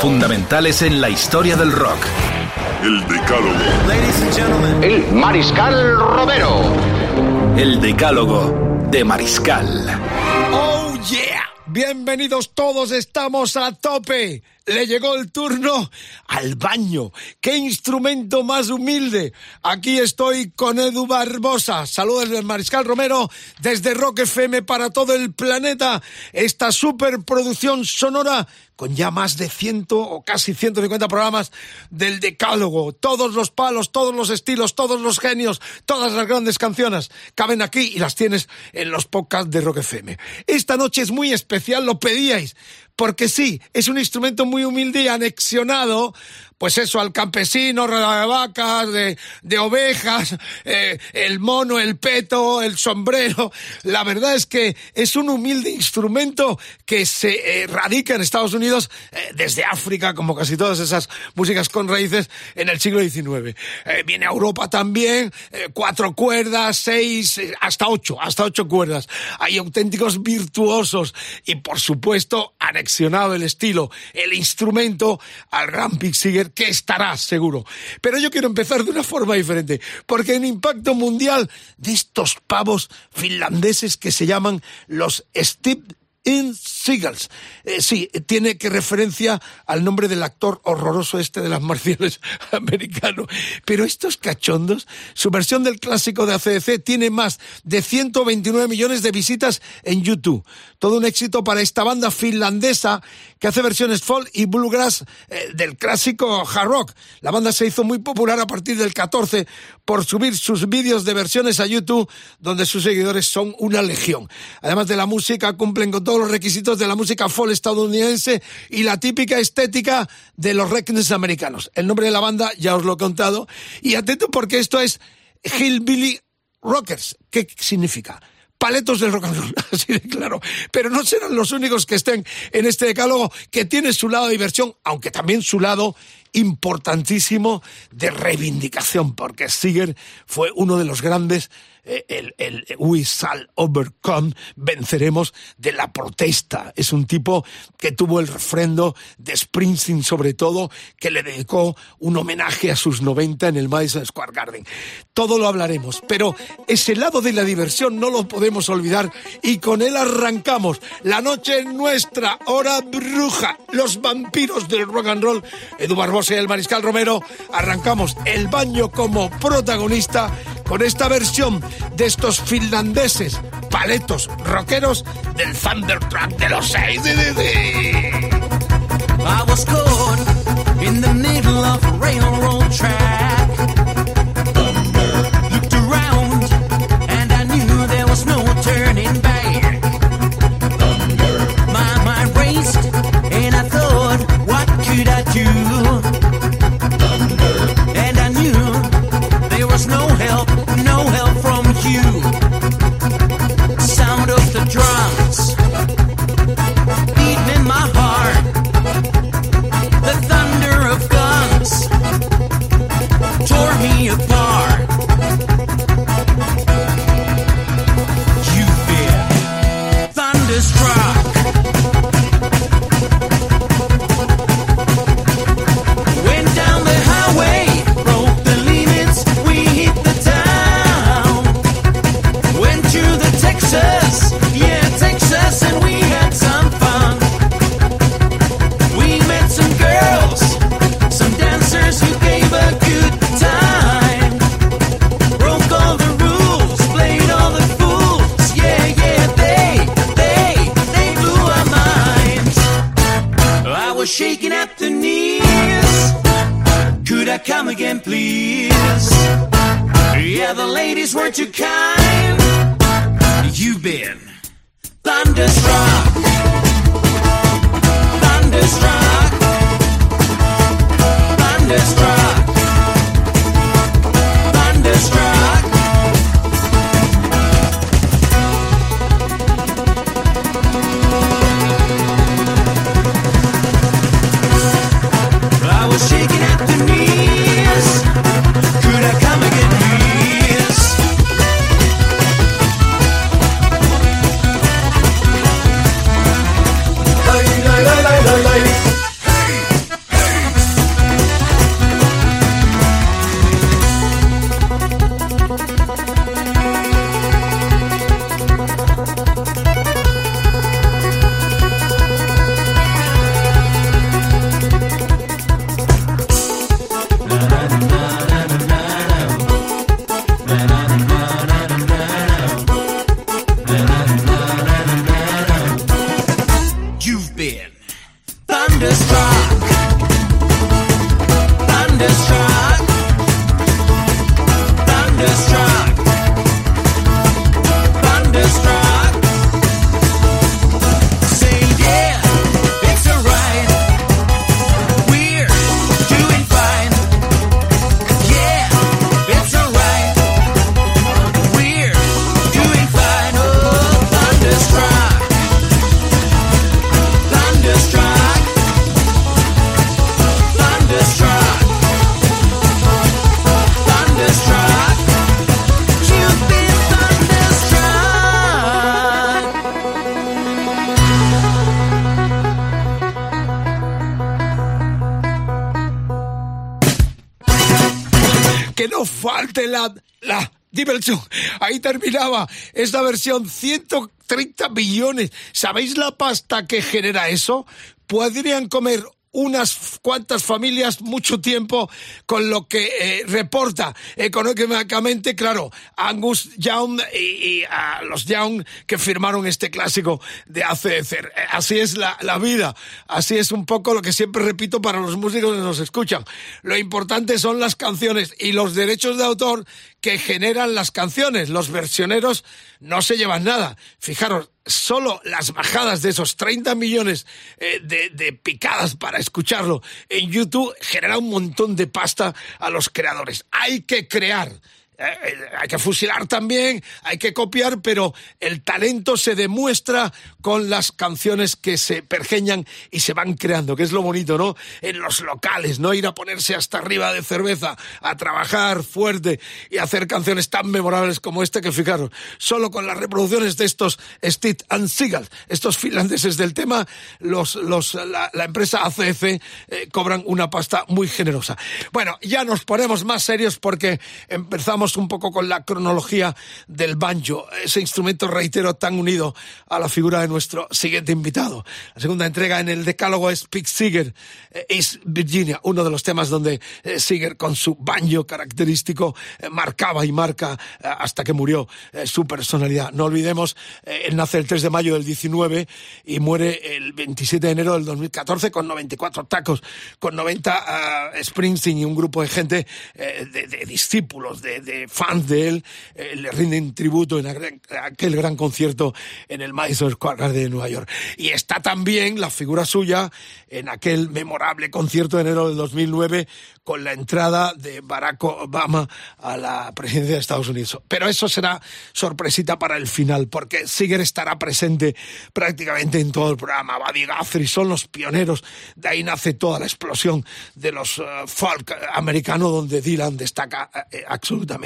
Fundamentales en la historia del rock. El Decálogo. El Mariscal Romero. El decálogo de Mariscal. ¡Oh, yeah! Bienvenidos todos, estamos a tope. Le llegó el turno al baño. ¡Qué instrumento más humilde! Aquí estoy con Edu Barbosa. Saludos del Mariscal Romero desde Rock FM para todo el planeta. Esta superproducción sonora con ya más de ciento o casi 150 programas del Decálogo. Todos los palos, todos los estilos, todos los genios, todas las grandes canciones caben aquí y las tienes en los podcasts de Rock FM. Esta noche es muy especial, lo pedíais, porque sí, es un instrumento muy humilde y anexionado, pues eso, al campesino, de vacas, de, de ovejas, eh, el mono, el peto, el sombrero. La verdad es que es un humilde instrumento que se eh, radica en Estados Unidos eh, desde África, como casi todas esas músicas con raíces, en el siglo XIX. Eh, viene a Europa también, eh, cuatro cuerdas, seis, hasta ocho, hasta ocho cuerdas. Hay auténticos virtuosos y, por supuesto, anexionado el estilo, el instrumento al gran que estará seguro. Pero yo quiero empezar de una forma diferente, porque en impacto mundial de estos pavos finlandeses que se llaman los Steve In Seagulls. Eh, sí, tiene que referencia al nombre del actor horroroso este de las marciales americano. Pero estos cachondos, su versión del clásico de ACDC tiene más de 129 millones de visitas en YouTube. Todo un éxito para esta banda finlandesa que hace versiones folk y bluegrass eh, del clásico hard rock. La banda se hizo muy popular a partir del 14 por subir sus vídeos de versiones a YouTube, donde sus seguidores son una legión. Además de la música, cumplen con todos los requisitos de la música folk estadounidense y la típica estética de los rednecks americanos. El nombre de la banda ya os lo he contado. Y atento porque esto es Hillbilly Rockers. ¿Qué significa? paletos del rock and roll, así de claro. Pero no serán los únicos que estén en este decálogo, que tiene su lado de diversión, aunque también su lado importantísimo de reivindicación, porque Seeger fue uno de los grandes, el, We Shall Overcome, venceremos de la protesta. Es un tipo que tuvo el refrendo de Springsteen, sobre todo, que le dedicó un homenaje a sus 90 en el Madison Square Garden. Todo lo hablaremos, pero ese lado de la diversión no lo podemos olvidar y con él arrancamos. La noche es nuestra, hora bruja, los vampiros del rock and roll. Edu Barbosa y el Mariscal Romero arrancamos el baño como protagonista con esta versión de estos finlandeses paletos rockeros del Thunder Track de los seis. I was caught in the middle of railroad track. To Texas, yeah, Texas, and we had some fun. We met some girls, some dancers who gave a good time. Broke all the rules, played all the fools. Yeah, yeah, they, they, they blew our minds. I was shaking at the knees. Could I come again, please? Yeah, the ladies weren't too kind. Que no falte la, la diversión. Ahí terminaba esta versión, 130 billones. ¿Sabéis la pasta que genera eso? Podrían comer unas cuantas familias mucho tiempo con lo que eh, reporta económicamente, claro, Angus Young y, y, ah, los Young que firmaron este clásico de ACC. Eh, Así es la, la vida, así es un poco lo que siempre repito para los músicos que nos escuchan. Lo importante son las canciones y los derechos de autor que generan las canciones. Los versioneros no se llevan nada. Fijaros, solo las bajadas de esos 30 millones eh, de, de picadas para escucharlo en YouTube genera un montón de pasta a los creadores. Hay que crear. Eh, hay que fusilar también, hay que copiar, pero el talento se demuestra con las canciones que se pergeñan y se van creando, que es lo bonito, ¿no? En los locales, no ir a ponerse hasta arriba de cerveza, a trabajar fuerte y hacer canciones tan memorables como esta que fijaros, solo con las reproducciones de estos Steve and Seagal, estos finlandeses del tema, los, la, empresa ACF eh, cobran una pasta muy generosa. Bueno, ya nos ponemos más serios porque empezamos un poco con la cronología del banjo, ese instrumento, reitero, tan unido a la figura de nuestro siguiente invitado. La segunda entrega en el decálogo es Pete Seeger, eh, East Virginia, uno de los temas donde eh, Seeger con su banjo característico eh, marcaba y marca hasta que murió su personalidad. No olvidemos, él nace el 3 de mayo del 19 y muere el 27 de enero del 2014 con 94 tacos, con 90 uh, Springsteen y un grupo de gente de, discípulos, de, fans de él, eh, le rinden tributo en aquel gran concierto en el Madison Square Garden de Nueva York. Y está también la figura suya en aquel memorable concierto de enero del 2009 con la entrada de Barack Obama a la presidencia de Estados Unidos. Pero eso será sorpresita para el final, porque Seeger estará presente prácticamente en todo el programa. Buddy Guthrie son los pioneros, de ahí nace toda la explosión de los uh, folk americanos donde Dylan destaca eh, absolutamente.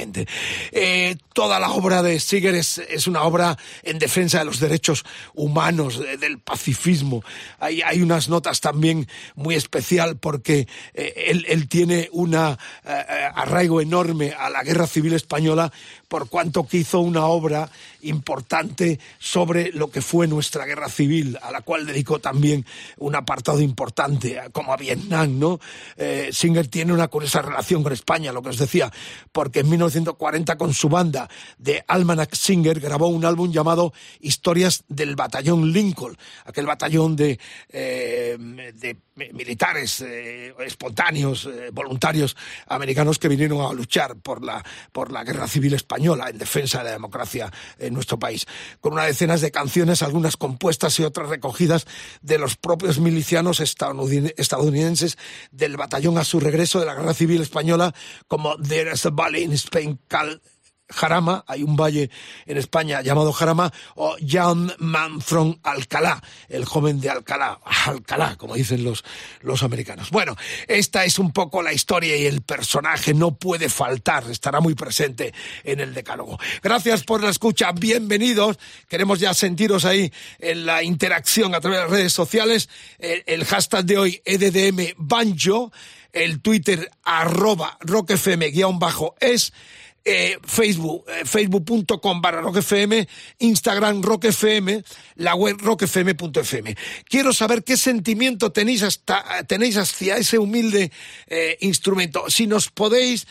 Eh, toda la obra de Seeger es, es, una obra en defensa de los derechos humanos, de, del pacifismo. Hay, unas notas también muy especial porque eh, él, él, tiene un eh, arraigo enorme a la guerra civil española por cuanto que hizo una obra importante sobre lo que fue nuestra guerra civil, a la cual dedicó también un apartado importante, como a Vietnam, ¿no? Eh, Singer tiene una curiosa relación con España, lo que os decía, porque en 1940 con su banda de Almanac Singer grabó un álbum llamado Historias del Batallón Lincoln, aquel batallón de, eh, de militares eh, espontáneos, eh, voluntarios americanos que vinieron a luchar por la, por la guerra civil española en defensa de la democracia en nuestro país, con unas decenas de canciones, algunas compuestas y otras recogidas de los propios milicianos estadounidenses del batallón a su regreso de la guerra civil española, como There's a Valley in Spain called Jarama, hay un valle en España llamado Jarama, o Young Man from Alcalá, el joven de Alcalá, Alcalá, como dicen los, los americanos. Bueno, esta es un poco la historia y el personaje no puede faltar, estará muy presente en el decálogo. Gracias por la escucha, bienvenidos, queremos ya sentiros ahí en la interacción a través de las redes sociales, el, hashtag de hoy, EDDM Banjo, el Twitter arroba rockfm-es, eh, Facebook, eh, facebook.com barra rockfm, Instagram rockfm, la web rockfm.fm. Quiero saber qué sentimiento tenéis, hasta, tenéis hacia ese humilde eh, instrumento. Si nos podéis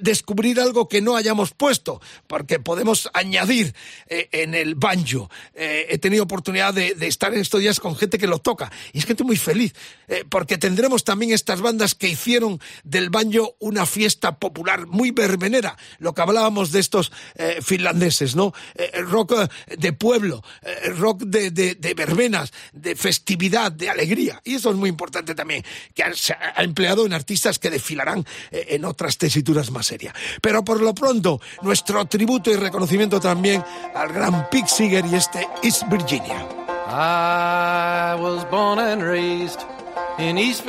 descubrir algo que no hayamos puesto, porque podemos añadir en el banjo. He tenido oportunidad de, estar en estos días con gente que lo toca y es gente muy feliz, porque tendremos también estas bandas que hicieron del banjo una fiesta popular muy verbenera. Que hablábamos de estos eh, finlandeses, ¿no? Eh, rock eh, de pueblo, eh, rock de, de, de, verbenas, de festividad, de alegría. Y eso es muy importante también, que se ha empleado en artistas que desfilarán eh, en otras tesituras más serias. Pero por lo pronto, nuestro tributo y reconocimiento también al gran Pig Seeger y este East Virginia. I was born and raised in East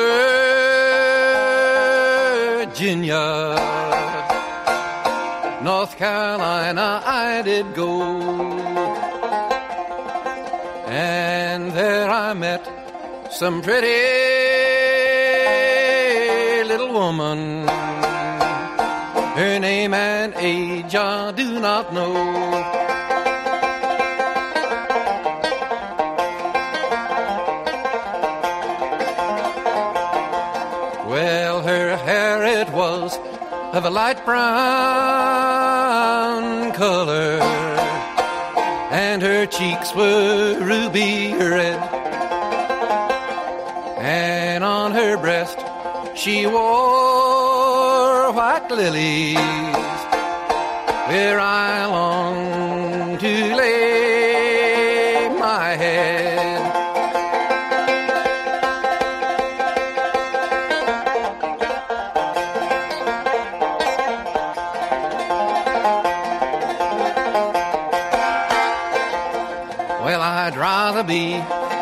Virginia. North Carolina I did go. And there I met some pretty little woman. Her name and age I do not know. A light brown color, and her cheeks were ruby red, and on her breast she wore white lilies, where I long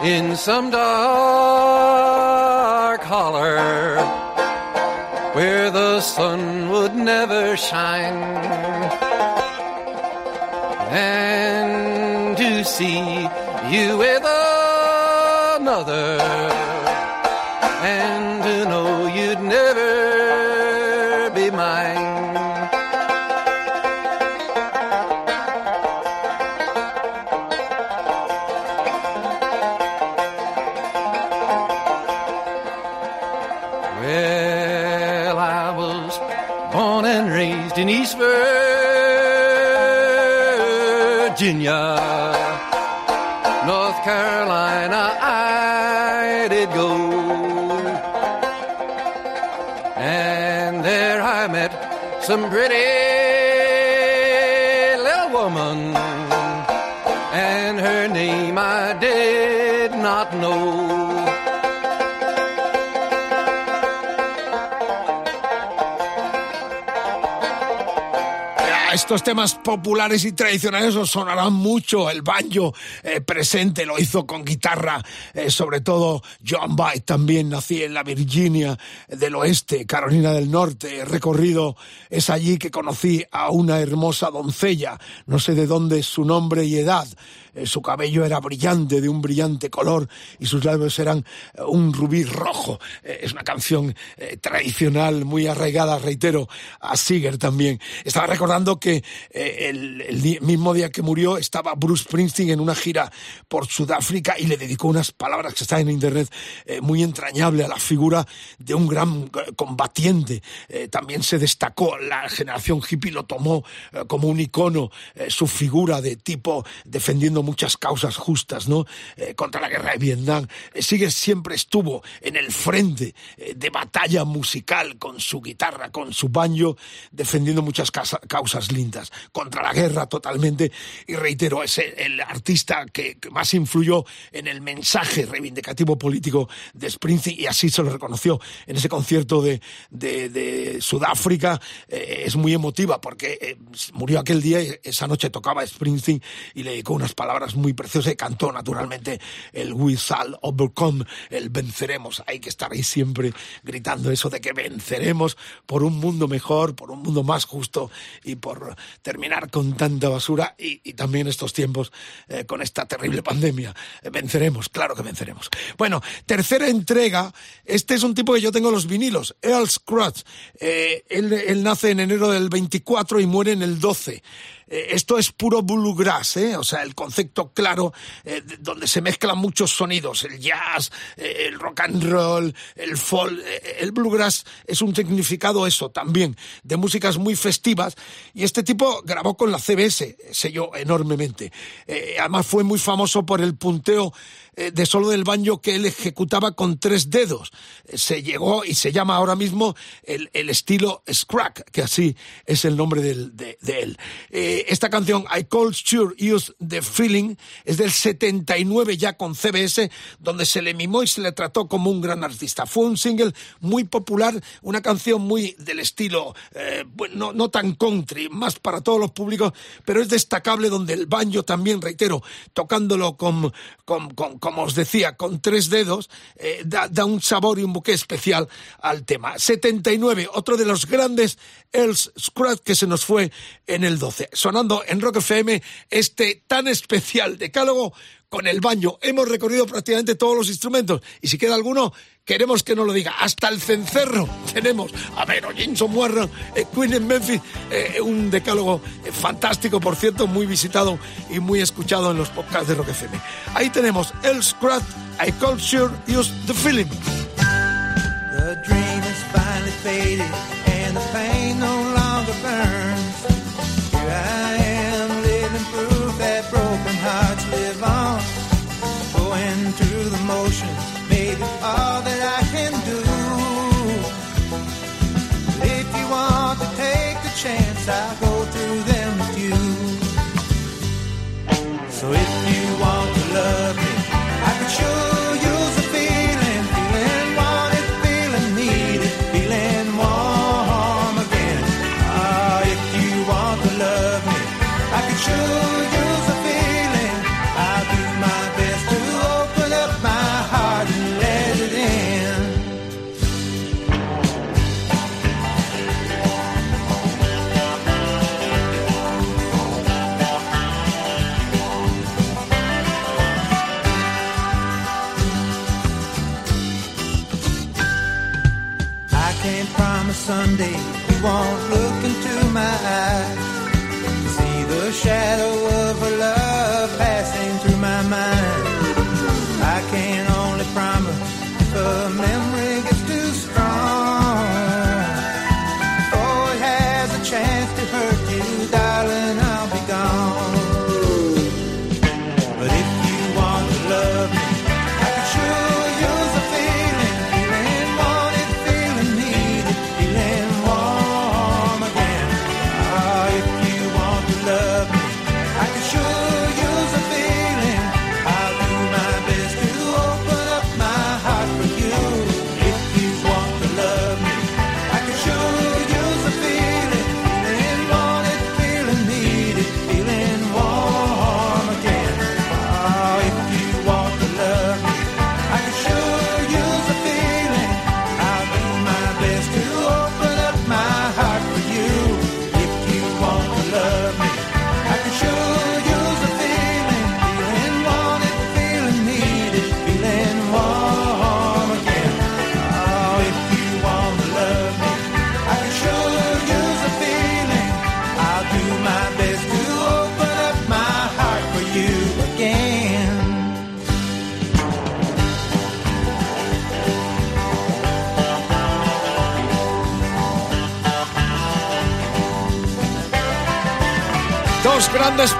in some dark holler where the sun would never shine. And to see you with another raised in East Virginia. North Carolina I did go. And there I met some pretty Estos temas populares y tradicionales os sonarán mucho. El banjo eh, presente lo hizo con guitarra, eh, sobre todo John Byte también. Nací en la Virginia del Oeste, Carolina del Norte. He recorrido, es allí que conocí a una hermosa doncella. No sé de dónde es su nombre y edad. Eh, su cabello era brillante, de un brillante color, y sus labios eran eh, un rubí rojo. Eh, es una canción tradicional, muy arraigada, reitero, a Seeger también. Estaba recordando que el, mismo día que murió estaba Bruce Springsteen en una gira por Sudáfrica y le dedicó unas palabras que están en internet muy entrañable a la figura de un gran combatiente. También se destacó, la generación hippie lo tomó como un icono, su figura de tipo defendiendo muchas causas justas, ¿no? Eh, contra la guerra de Vietnam. Eh, sigue siempre estuvo en el frente eh, de batalla musical con su guitarra, con su banjo, defendiendo muchas causas lindas contra la guerra totalmente. Y reitero, es el, artista que, más influyó en el mensaje reivindicativo político de Springsteen y así se lo reconoció en ese concierto de, de, Sudáfrica. Es muy emotiva porque murió aquel día y esa noche tocaba Springsteen y le dedicó unas palabras muy preciosas y cantó naturalmente el We Shall Overcome, el venceremos. Hay que estar ahí siempre gritando eso de que venceremos por un mundo mejor, por un mundo más justo y por terminar con tanta basura y, también estos tiempos eh, con esta terrible pandemia. Eh, venceremos, claro que venceremos. Bueno, tercera entrega. Este es un tipo que yo tengo los vinilos, Earl Scruggs. Eh, él, él nace en enero del 24 y muere en el 12. Eh, esto es puro bluegrass, ¿eh? o sea, el concepto claro eh, de- donde se mezclan muchos sonidos, el jazz, eh, el rock and roll, el folk, el bluegrass es un significado eso también, de músicas muy festivas, y este tipo grabó con la CBS, selló enormemente. Además fue muy famoso por el punteo de solo del banjo que él ejecutaba con tres dedos. Eh, Se llegó y se llama ahora mismo el, el estilo Scrack, que así es el nombre de, de él. Eh, esta canción, I Call Sure Use the Feeling, es del 79 ya con CBS, donde se le mimó y se le trató como un gran artista. Fue un single muy popular, una canción muy del estilo, eh, no, no tan country, más para todos los públicos, pero es destacable donde el banjo también, reitero, tocándolo con, con, con- como os decía, con tres dedos, eh, da, un sabor y un buque especial al tema. 79, otro de los grandes Earl Scruggs que se nos fue en el 12. Sonando en Rock FM este tan especial decálogo con el baño. Hemos recorrido prácticamente todos los instrumentos y si queda alguno, queremos que nos lo diga. Hasta el cencerro tenemos a Vero Jameson Warren, eh, Queen en Memphis, eh, un decálogo eh, fantástico, por cierto, muy visitado y muy escuchado en los podcasts de Rock FM. Ahí tenemos El Scratch, I Call Sure Use the Feeling. The dream is finally faded and the no longer burns. Live on. Through maybe all that I can do. If you want to take the chance, I'll go through them with you. So if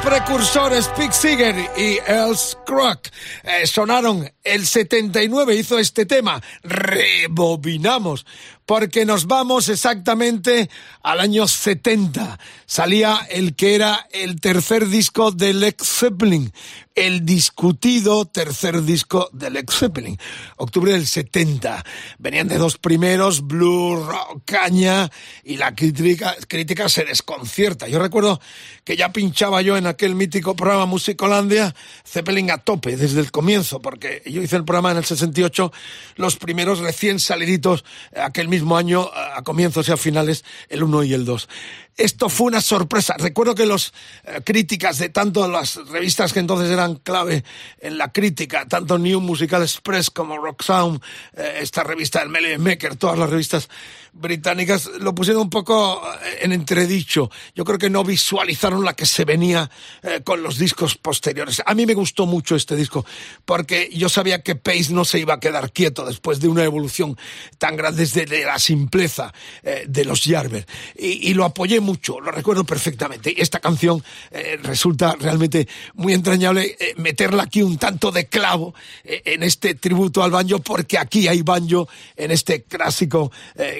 precursores Pig Seeger y Els Crook eh, sonaron el 79, hizo este tema, rebobinamos, porque nos vamos exactamente al año 70. Salía el que era el tercer disco de Led Zeppelin, el discutido tercer disco de Led Zeppelin, octubre del 70. Venían de dos primeros, Blue Rock, Caña, y la crítica, crítica se desconcierta. Yo recuerdo que ya pinchaba yo en aquel mítico programa Musicolandia, Zeppelin a tope desde el comienzo, porque yo hice el programa en el 68, los primeros recién saliditos, aquel mismo año, a comienzos y a finales, el 1 y el 2. Esto fue una sorpresa. Recuerdo que los eh, críticas de tanto las revistas que entonces eran clave en la crítica, tanto New Musical Express como Rock Sound, eh, esta revista del Melody Maker, todas las revistas británicas lo pusieron un poco eh, en entredicho. Yo creo que no visualizaron la que se venía eh, con los discos posteriores. A mí me gustó mucho este disco porque yo sabía que Pace no se iba a quedar quieto después de una evolución tan grande desde la simpleza de los Jarber. Y, y, lo apoyé mucho, lo recuerdo perfectamente. Y esta canción eh, resulta realmente muy entrañable eh, meterla aquí un tanto de clavo en este tributo al banjo porque aquí hay banjo en este clásico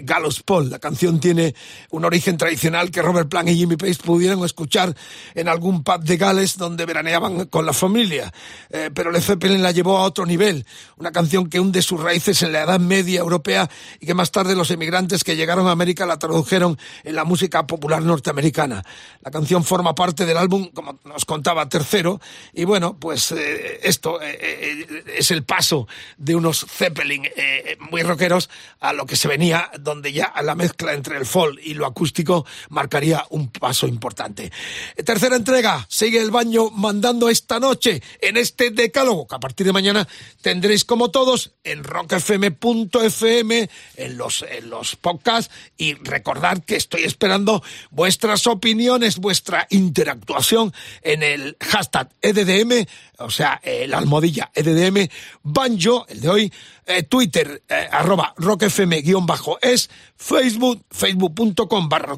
Galo Paul. La canción tiene un origen tradicional que Robert Plant y Jimmy Page pudieron escuchar en algún pub de Gales donde veraneaban con la familia. Eh, pero Led Zeppelin la llevó a otro nivel. Una canción que hunde sus raíces en la Edad Media europea y que más tarde los emigrantes que llegaron a América la tradujeron en la música popular norteamericana. La canción forma parte del álbum, como nos contaba Tercero, y bueno, pues eh, esto eh, eh es el paso de unos Zeppelin muy rockeros a lo que se venía donde ya la mezcla entre el folk y lo acústico marcaría un paso importante. Tercera entrega, sigue el baño mandando esta noche en este decálogo que a partir de mañana tendréis como todos en rockfm.fm, en los, en los podcasts y recordad que estoy esperando vuestras opiniones, vuestra interactuación en el hashtag EDDM, o sea, eh, la almohadilla EDDM, banjo, el de hoy, eh, Twitter, eh, arroba rockfm guion bajo es, Facebook, facebook.com barra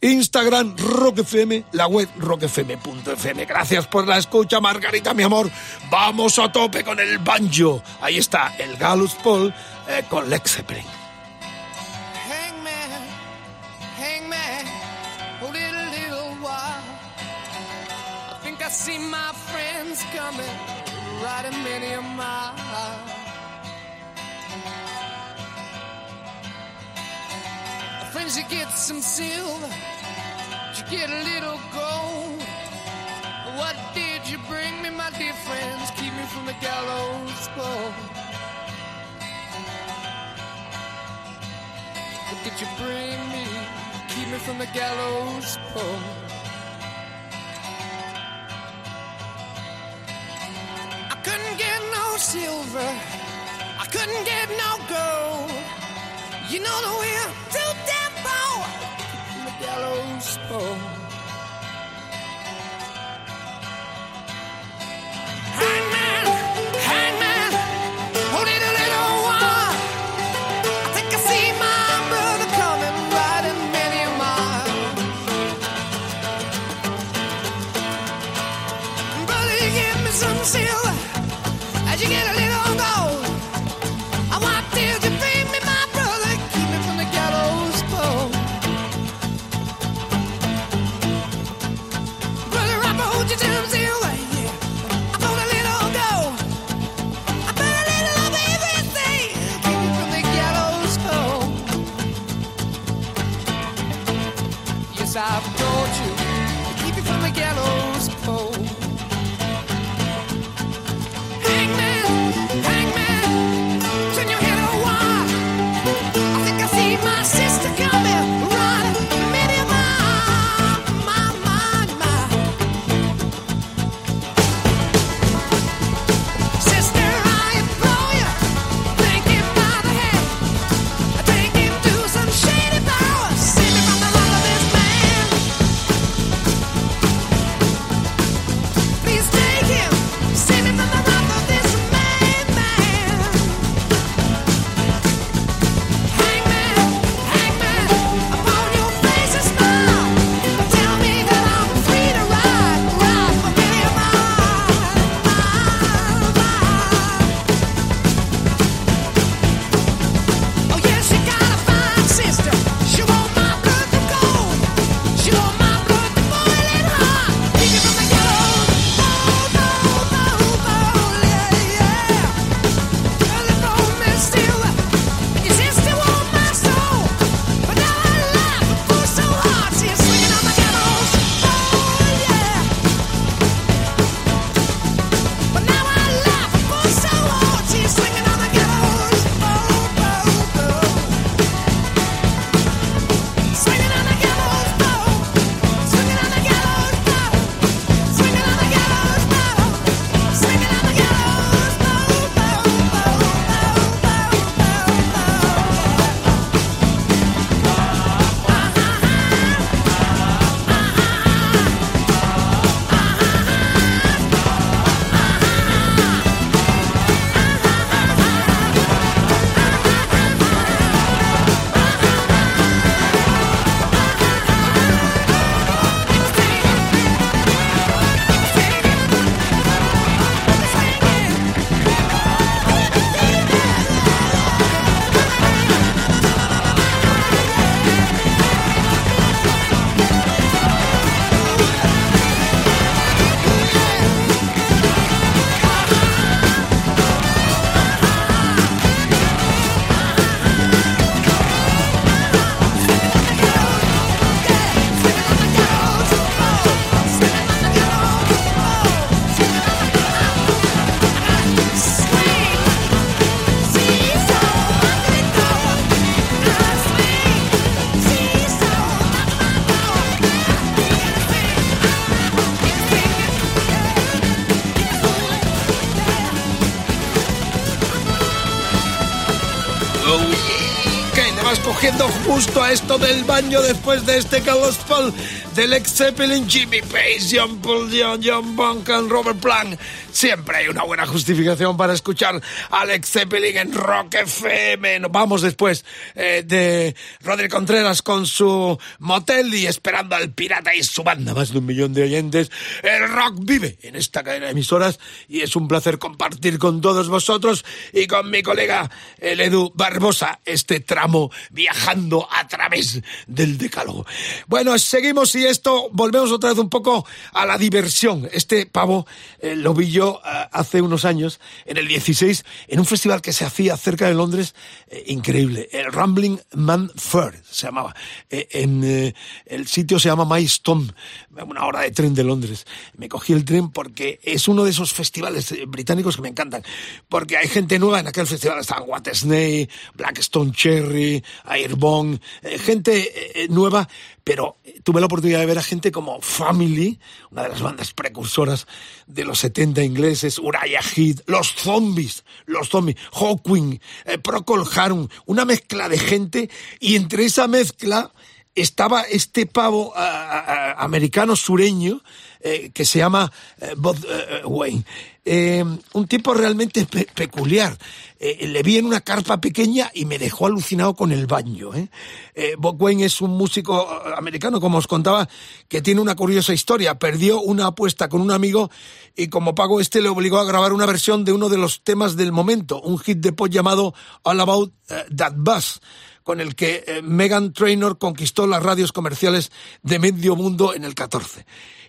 Instagram rockfm, la web rockfm.fm. Gracias por la escucha, Margarita, mi amor. Vamos a tope con el banjo. Ahí está el Galus Paul eh, con Lex Zeppelin. I see my friends coming, riding many a mile. Friends, you get some silver, you get a little gold. What did you bring me, my dear friends? Keep me from the gallows pole. What did you bring me? Keep me from the gallows pole. Couldn't get no silver. I couldn't get no gold. You know that we're too damn poor the gallows pole. Justo a esto del baño después de este gospel del ex Zeppelin, Jimmy Page, John Paul, John, John Buncan, Robert Plant. Siempre hay una buena justificación para escuchar a Alex Zeppelin en Rock FM. Vamos después eh, de Rodri Contreras con su motel y esperando al pirata y su banda, más de un millón de oyentes. El rock vive en esta cadena de emisoras y es un placer compartir con todos vosotros y con mi colega el Edu Barbosa este tramo viajando a través del decálogo. Bueno, seguimos y esto volvemos otra vez un poco a la diversión. Este pavo eh, lo vi yo eh, hace unos años, en el 16, en un festival que se hacía cerca de Londres, eh, increíble, el Rambling Man Fair se llamaba. Eh, en, el sitio se llama Maidstone, una hora de tren de Londres. Me cogí el tren porque es uno de esos festivales británicos que me encantan, porque hay gente nueva en aquel festival, están Whitesnake, Blackstone Cherry, Airbone, gente nueva, pero tuve la oportunidad de ver a gente como Family, una de las bandas precursoras de los 70 ingleses, Uriah Heep, los zombies, los zombies, Hawkwind, eh, Procol Harum, una mezcla de gente y entre esa mezcla estaba este pavo americano sureño eh, que se llama eh, Bob eh, Wayne. Eh, un tipo realmente pe- peculiar. Eh, le vi en una carpa pequeña y me dejó alucinado con el baño. ¿eh? Eh, Bob Wayne es un músico americano, como os contaba, que tiene una curiosa historia. Perdió una apuesta con un amigo y como pago este le obligó a grabar una versión de uno de los temas del momento, un hit de pop llamado All About That Bass con el que Megan Trainor conquistó las radios comerciales de medio mundo en el 14.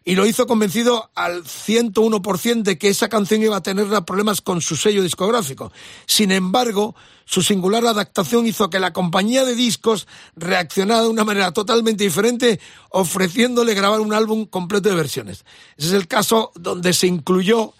Y lo hizo convencido al 101% de que esa canción iba a tener problemas con su sello discográfico. Sin embargo, su singular adaptación hizo que la compañía de discos reaccionara de una manera totalmente diferente, ofreciéndole grabar un álbum completo de versiones. Ese es el caso donde se incluyó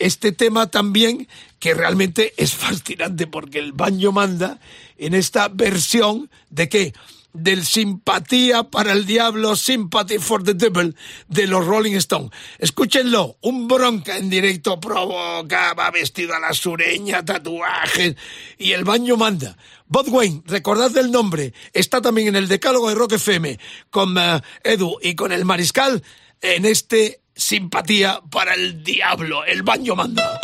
este tema también que realmente es fascinante porque el baño manda en esta versión de que del simpatía para el diablo, sympathy for the devil de los Rolling Stones. Escúchenlo, un bronca en directo provoca, va vestido a la sureña, tatuajes y el baño manda. Bob Wayne, recordad el nombre, está también en el decálogo de Rock FM con eh, Edu y con el Mariscal en este simpatía para el diablo, el baño manda.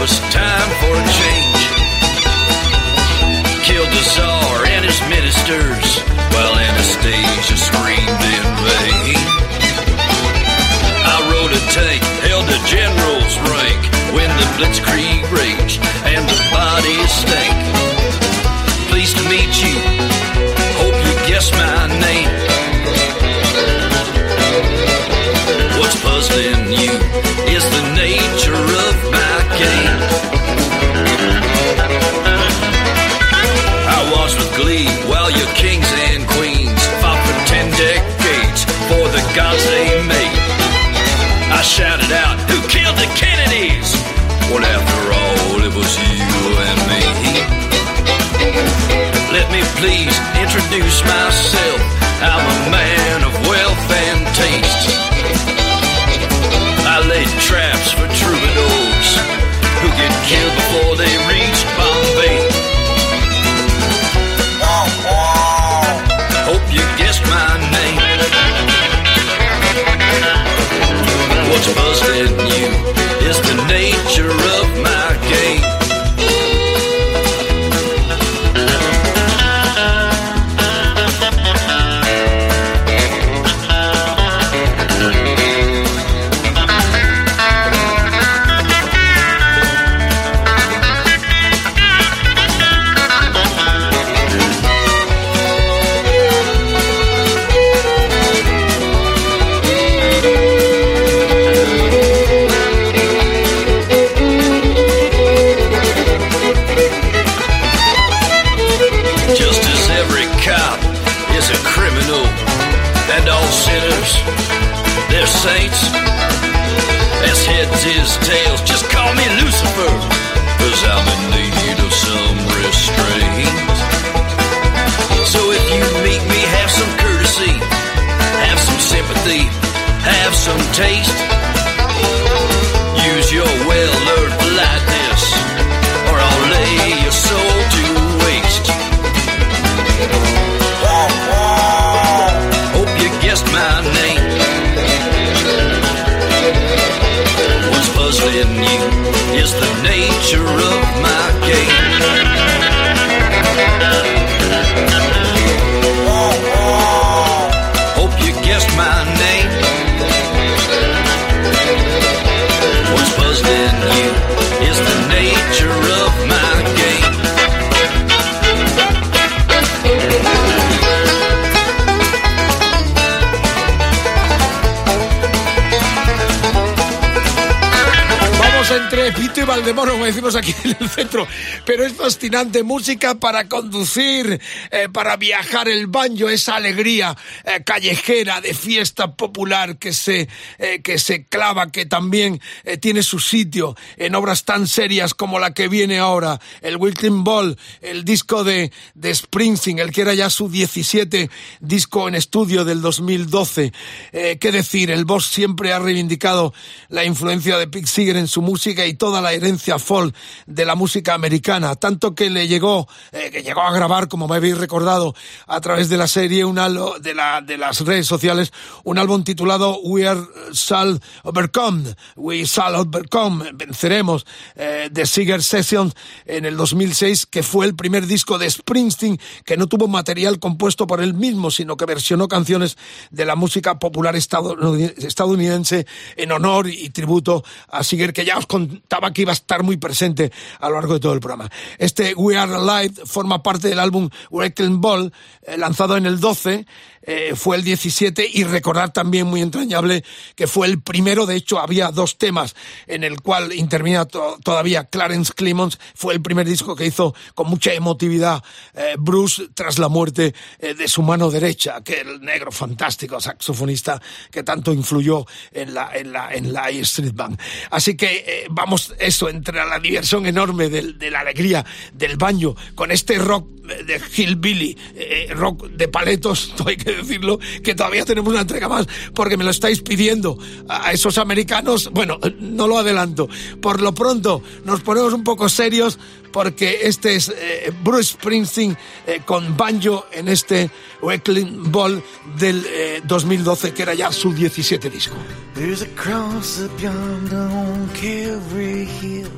Was time for a change. Killed the Tsar and his ministers while Anastasia screamed in vain. I rode a tank, held a general's rank when the blitzkrieg gods they made. I shouted out, Who killed the Kennedys? Well, after all, it was you and me. Let me please introduce myself. I'm a man Cause I'm in need of some restraint. So if you meet me, have some courtesy, have some sympathy, have some taste. Use your well Pito y Valdemoro, como decimos aquí en el centro. Pero es fascinante. Música para conducir, eh, para viajar, el banjo, esa alegría eh, callejera de fiesta popular que se, eh, que se clava, que también eh, tiene su sitio en obras tan serias como la que viene ahora. El Wilton Ball, el disco de, de Springsteen, el que era ya su 17 disco en estudio del 2012. Eh, ¿Qué decir? El boss siempre ha reivindicado la influencia de Pete Seeger en su música y toda la herencia folk de la música americana, tanto que le llegó, eh, que llegó a grabar, como me habéis recordado, a través de la serie, un de, la, de las redes sociales, un álbum titulado We Are Shall Overcome, We Shall Overcome, venceremos, eh, de Seeger Sessions en el 2006, que fue el primer disco de Springsteen que no tuvo material compuesto por él mismo, sino que versionó canciones de la música popular estadounid- estadounidense en honor y tributo a Seeger, que ya os contaba que iba a estar muy presente a lo largo de todo el programa. Este We Are Alive forma parte del álbum Wrecking Ball, eh, lanzado en el 12, eh, fue el 17, y recordar también muy entrañable que fue el primero, de hecho había dos temas en el cual intervenía to- todavía Clarence Clemons, fue el primer disco que hizo con mucha emotividad eh, Bruce tras la muerte eh, de su mano derecha, que el negro fantástico saxofonista que tanto influyó en la, en la, en la Street Band. Así que eh, vamos, eso, entre la diversión enorme del- de, la alegría del baño, con este rock eh, de Hillbilly, eh, rock de paletos, hay que decirlo, que todavía tenemos una entrega más, porque me lo estáis pidiendo a esos americanos. Bueno, no lo adelanto. Por lo pronto, nos ponemos un poco serios, porque este es eh, Bruce Springsteen eh, con banjo en este Wakeling Ball del eh, 2012, que era ya su 17 disco. There's a cross up yonder on Calvary Hill.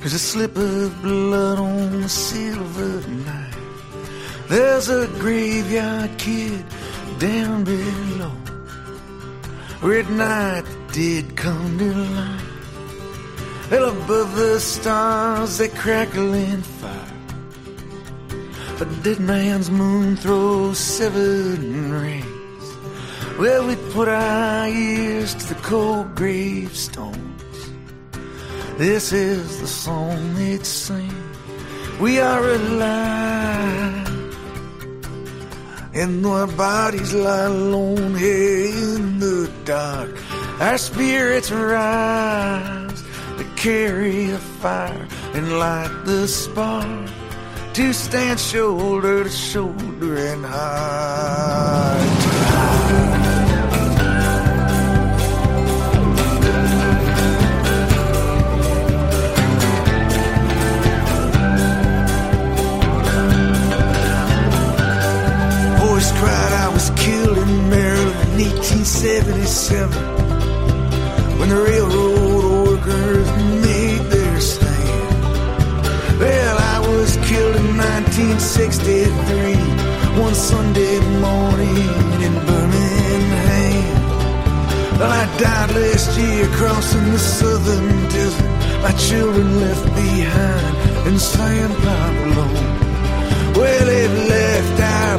There's a slip of blood on the silver knife. There's a graveyard kid down below. Where at night dead come to life. Well, above the stars they crackle in fire. A dead man's moon throws seven rays. Well, we put our ears to the cold gravestones. This is the song they'd sing. We are alive. And our bodies lie alone here in the dark, our spirits rise to carry a fire and light the spark. To stand shoulder to shoulder and heart to heart. Cried I was killed in Maryland in 1877 when the railroad workers made their stand. Well, I was killed in 1963 one Sunday morning in Birmingham. Well, I died last year crossing the southern desert. My children left behind in San Pablo. Well, it left our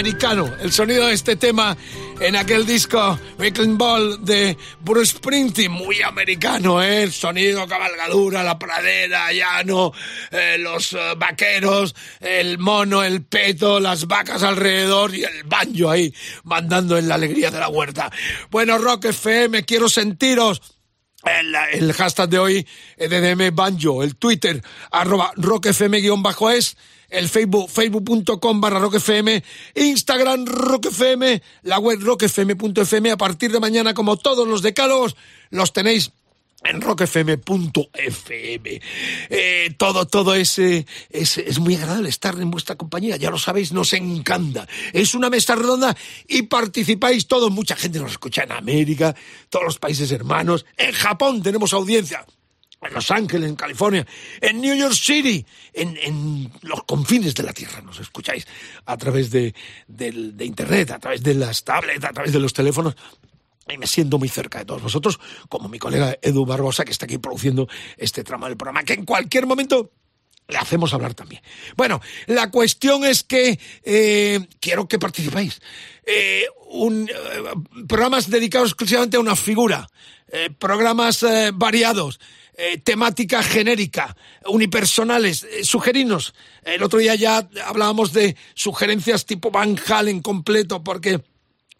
americano. El sonido de este tema en aquel disco Wrecking Ball de Bruce Springsteen, muy americano, ¿eh? El sonido, cabalgadura, la pradera, llano, eh, los eh, vaqueros, el mono, el peto, las vacas alrededor y el banjo ahí mandando en la alegría de la huerta. Bueno, Rock FM, quiero sentiros. El, el hashtag de hoy, EDM Banjo, el Twitter, arroba rockfm-es, el Facebook, facebook.com barra rockfm, Instagram rockfm, la web rockfm.fm. A partir de mañana, como todos los decálogos, los tenéis en rockfm.fm. Eh, todo, todo es, eh, es, es muy agradable estar en vuestra compañía, ya lo sabéis, nos encanta. Es una mesa redonda y participáis todos, mucha gente nos escucha en América, todos los países hermanos, en Japón tenemos audiencia. En Los Ángeles, en California, en New York City, en, en los confines de la Tierra. Nos escucháis a través de, del- de Internet, a través de las tablets, a través de los teléfonos y me siento muy cerca de todos vosotros, como mi colega Edu Barbosa, que está aquí produciendo este tramo del programa, que en cualquier momento le hacemos hablar también. Bueno, la cuestión es que eh, quiero que participáis. Eh, eh, programas dedicados exclusivamente a una figura, programas variados, eh, temática genérica, unipersonales, eh. El otro día ya hablábamos de sugerencias tipo Van Halen completo, porque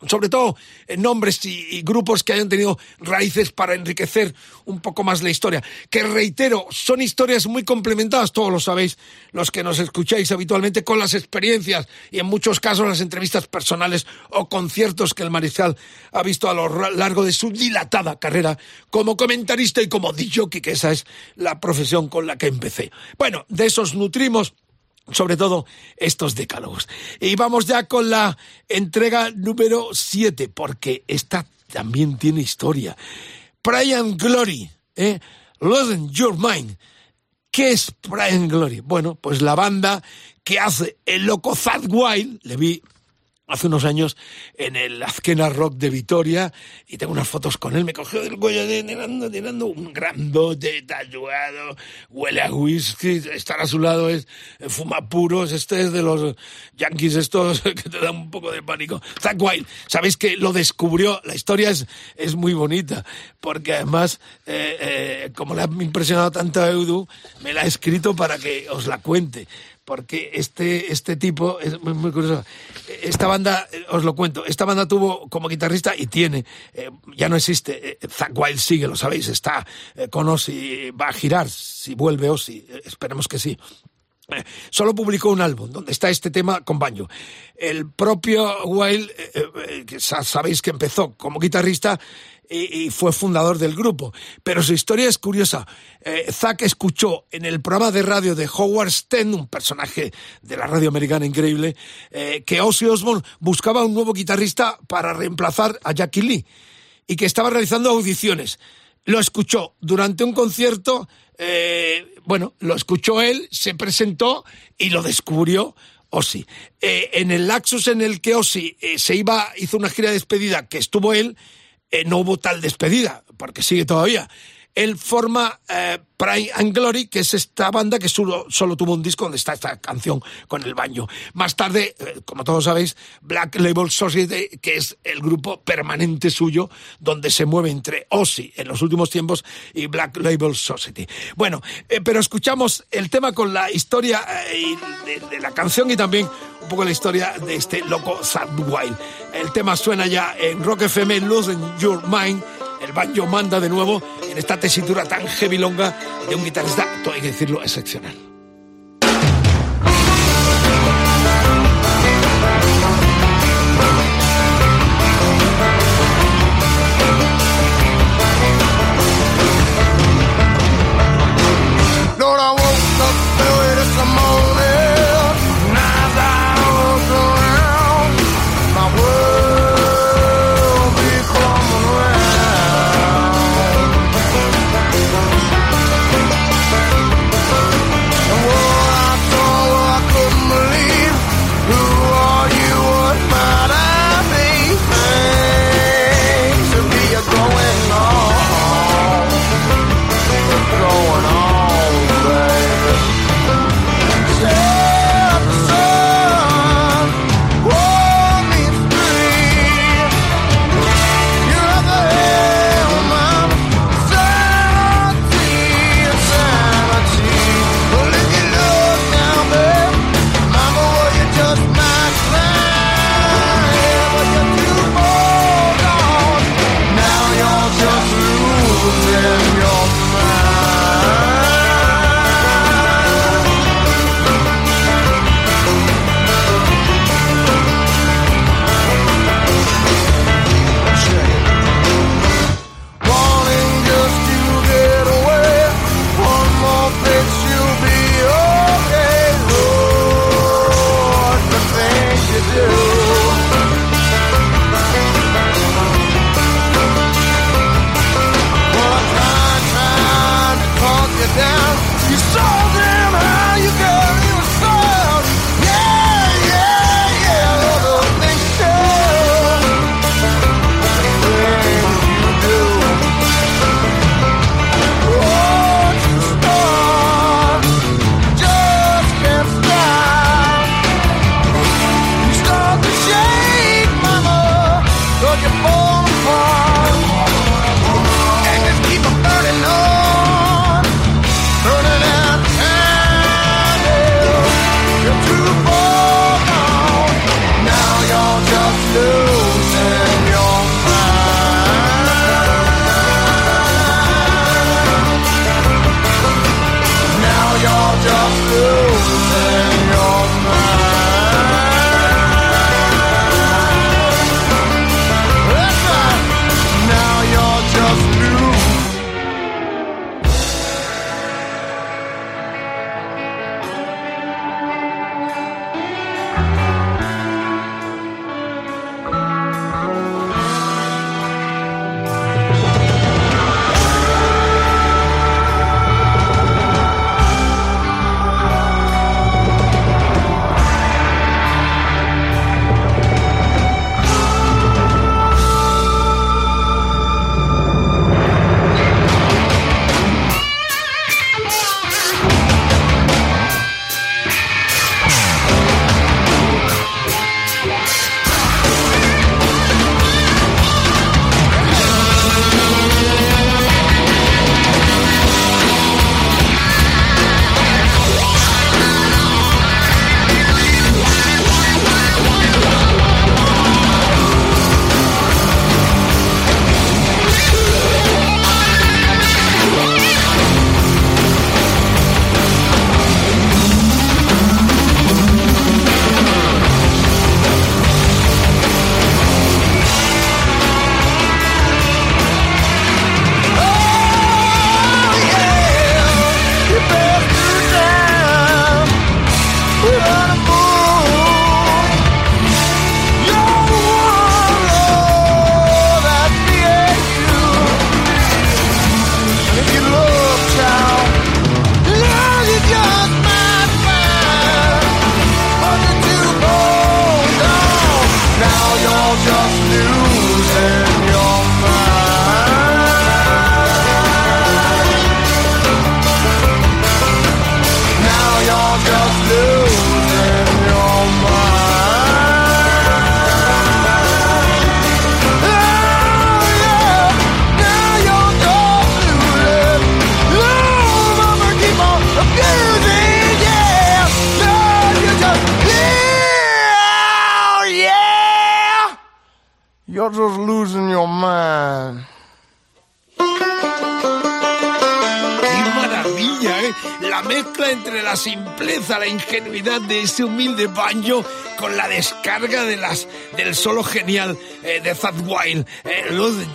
sobre todo en nombres y, grupos que hayan tenido raíces para enriquecer un poco más la historia. Que reitero, son historias muy complementadas, todos lo sabéis, los que nos escucháis habitualmente con las experiencias y en muchos casos las entrevistas personales o conciertos que el mariscal ha visto a lo largo de su dilatada carrera como comentarista y como DJ, que esa es la profesión con la que empecé. Bueno, de esos nutrimos sobre todo estos decálogos. Y vamos ya con la entrega número 7, porque esta también tiene historia. Pride and Glory, ¿eh? Losing Your Mind. ¿Qué es Pride and Glory? Bueno, pues la banda que hace el loco Zad Wild, le vi hace unos años en el Azkena Rock de Vitoria y tengo unas fotos con él, me cogió del cuello tirando, tirando un grandote tatuado, huele a whisky, estar a su lado es fuma puros, este es de los yankees estos que te dan un poco de pánico. Zack Wild, sabéis que lo descubrió, la historia es, es muy bonita, porque además, eh, eh, como le ha impresionado tanto a Edu, me la ha escrito para que os la cuente porque este, este tipo es muy, curioso. Esta banda, eh, os lo cuento, esta banda tuvo como guitarrista y tiene, eh, ya no existe, eh, Zack Wild sigue, lo sabéis, está eh, con Ozzy, va a girar, si vuelve Ozzy, eh, esperemos que sí. Solo publicó un álbum donde está este tema con baño. El propio Wild, que sa- sabéis que empezó como guitarrista y, fue fundador del grupo, pero su historia es curiosa. Eh, Zack escuchó en el programa de radio de Howard Stern, un personaje de la radio americana increíble, eh, que Ozzy Osbourne buscaba un nuevo guitarrista para reemplazar a Jackie Lee y que estaba realizando audiciones. Lo escuchó durante un concierto, eh, bueno, lo escuchó él, se presentó y lo descubrió Ozzy. Eh, en el laxus en el que Ozzy eh, se iba, hizo una gira de despedida, que estuvo él, eh, no hubo tal despedida, porque sigue todavía. Él forma eh, Pride and Glory, que es esta banda que solo, solo tuvo un disco donde está esta canción con el baño. Más tarde, eh, como todos sabéis, Black Label Society, que es el grupo permanente suyo, donde se mueve entre Ozzy en los últimos tiempos y Black Label Society. Bueno, eh, pero escuchamos el tema con la historia de la canción y también un poco la historia de este loco Sad Wild. El tema suena ya en Rock FM, Losing Your Mind. El banjo manda de nuevo en esta tesitura tan heavy longa de un guitarrista, hay que decirlo, excepcional. De ese humilde banjo con la descarga de las, del solo genial eh, de Thad Wild. Eh,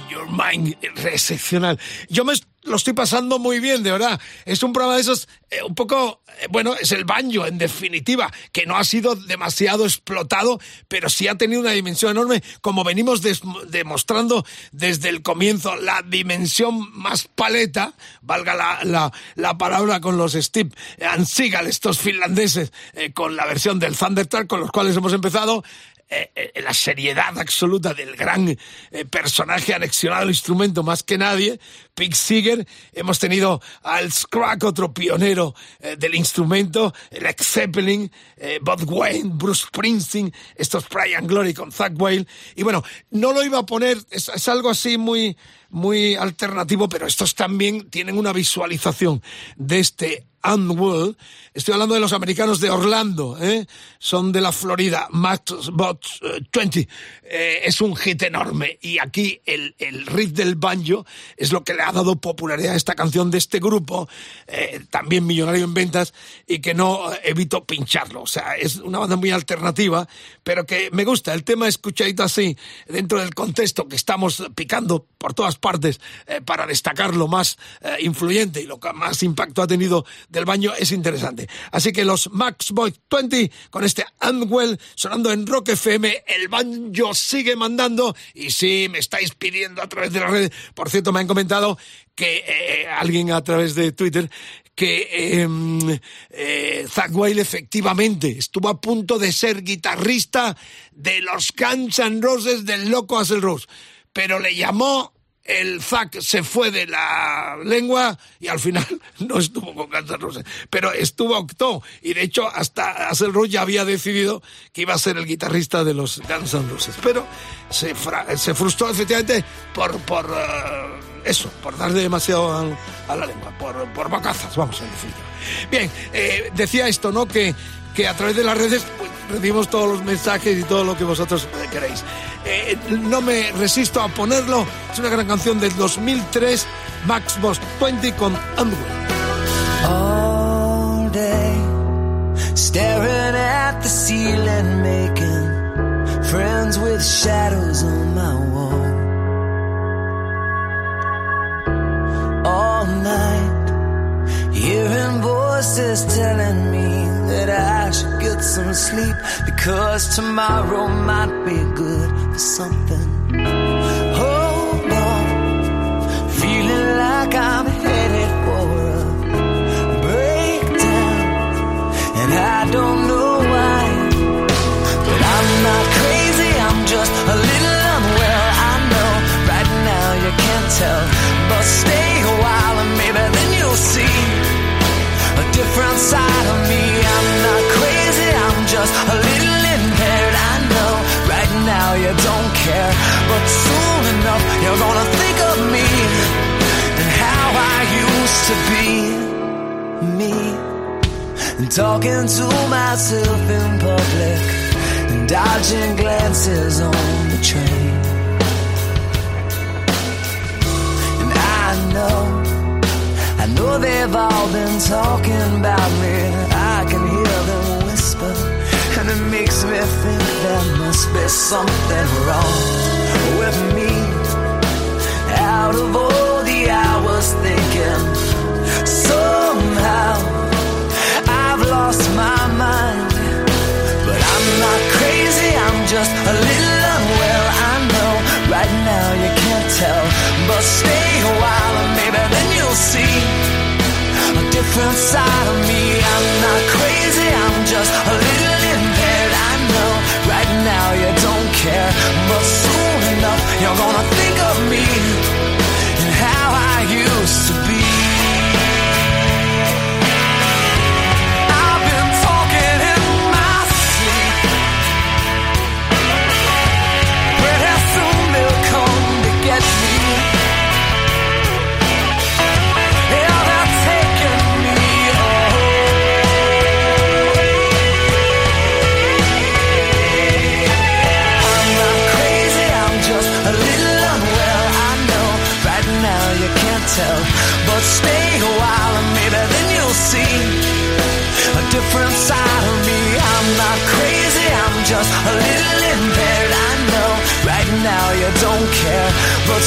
Your Mind, eh, excepcional. Yo me lo estoy pasando muy bien, de verdad. Es un programa de esos, eh, un poco, eh, bueno, es el banjo, en definitiva, que no ha sido demasiado explotado, pero sí ha tenido una dimensión enorme, como venimos demostrando desde el comienzo, la dimensión más paleta, valga la, la, la palabra con los Steve and Seagal, estos finlandeses, eh, con la versión del Thunderstruck, con los cuales hemos empezado, eh, eh, la seriedad absoluta del gran eh, personaje anexionado al instrumento más que nadie, Pete Seeger. Hemos tenido al Scrack, otro pionero del instrumento, el Led Zeppelin, Bob Wayne, Bruce Springsteen, estos Brian Glory con Zach Whale. Y bueno, no lo iba a poner, es, es algo así muy, muy alternativo, pero estos también tienen una visualización de este Unworld. Estoy hablando de los americanos de Orlando, ¿eh? son de la Florida, eh, 20. Eh, es un hit enorme y aquí el, el riff del banjo es lo que le ha dado popularidad a esta canción de este grupo, eh, también millonario en ventas y que no eh, evito pincharlo. O sea, es una banda muy alternativa, pero que me gusta. El tema escuchadito así, dentro del contexto que estamos picando por todas partes eh, para destacar lo más eh, influyente y lo que más impacto ha tenido del baño es interesante. Así que los Max Boy 20 con este Unwell sonando en Rock FM, el banjo sigue mandando y sí, me estáis pidiendo a través de las redes, por cierto me han comentado que eh, alguien a través de Twitter que eh, eh, efectivamente estuvo a punto de ser guitarrista de los Guns N' Roses del loco Axl Rose, pero le llamó el Zack se fue de la lengua y al final no estuvo con Guns N' pero estuvo octó y de hecho hasta Axl Rose ya había decidido que iba a ser el guitarrista de los Guns N' Roses, pero se, frustró efectivamente por, por eh, eso, por darle demasiado a, a la lengua, por, por bocazas, vamos a decir. Bien, eh, decía esto, ¿no? Que, que a través de las redes pues, recibimos todos los mensajes y todo lo que vosotros queréis. Eh, no me resisto a ponerlo, es una gran canción del 2003, Max Boss 20 con all. All night, hearing voices telling me that I should get some sleep because tomorrow might be good for something. Hold on, feeling like I'm to be me and talking to myself in public and dodging glances on the train. And I know, I know they've all been talking about me. I can hear them whisper, and it makes me think there must be something wrong with me. Out of all the hours thinking, different side of me. I'm not crazy, I'm just a little impaired. I know right now you don't care, but soon enough you're gonna stay a while and maybe then you'll see a different side of me. I'm not crazy, I'm just a little impaired. I know right now you don't care, but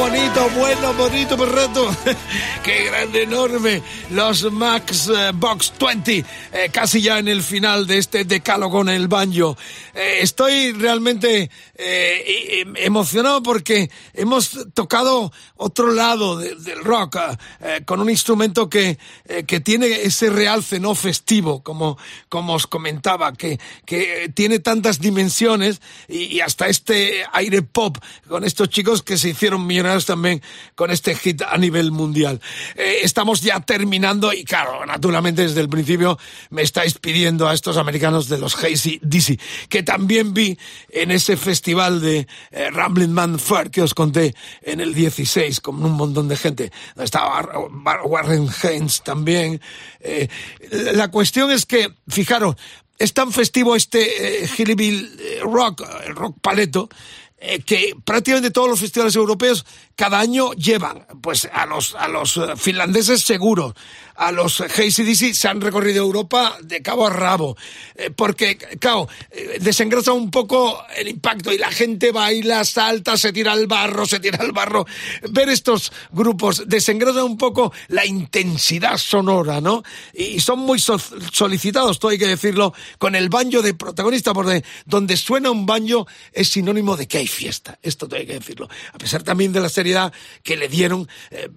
bonito, bueno, bonito, perreto. Qué grande, enorme. Los Max eh, Box 20, eh, casi ya en el final de este decálogo en el banjo. Eh, estoy realmente eh, e- e- emocionado porque hemos tocado otro lado de- del rock eh, con un instrumento que, que tiene ese realce no festivo, como, como os comentaba, que, que tiene tantas dimensiones y, hasta este aire pop con estos chicos que se hicieron millonarios también con este hit a nivel mundial. Estamos ya terminando y claro, naturalmente desde el principio me estáis pidiendo a estos americanos de los Hazy DC, que también vi en ese festival de eh, Ramblin' Man Fair que os conté en el 16 con un montón de gente. Estaba Warren Haynes también. Eh, la cuestión es que, fijaros, es tan festivo este eh, eh, Rock, el rock paleto, eh, que prácticamente todos los festivales europeos cada año llevan pues a los a los finlandeses seguro a los ACDC se han recorrido Europa de cabo a rabo. Eh, porque claro eh, desengrasa un poco el impacto y la gente baila salta se tira al barro se tira al barro. Ver estos grupos desengrasa un poco la intensidad sonora no y son muy so- solicitados todo hay que decirlo con el banjo de protagonista porque donde suena un banjo es sinónimo de que hay fiesta. Esto todo hay que decirlo. A pesar también de la seriedad que le dieron eh,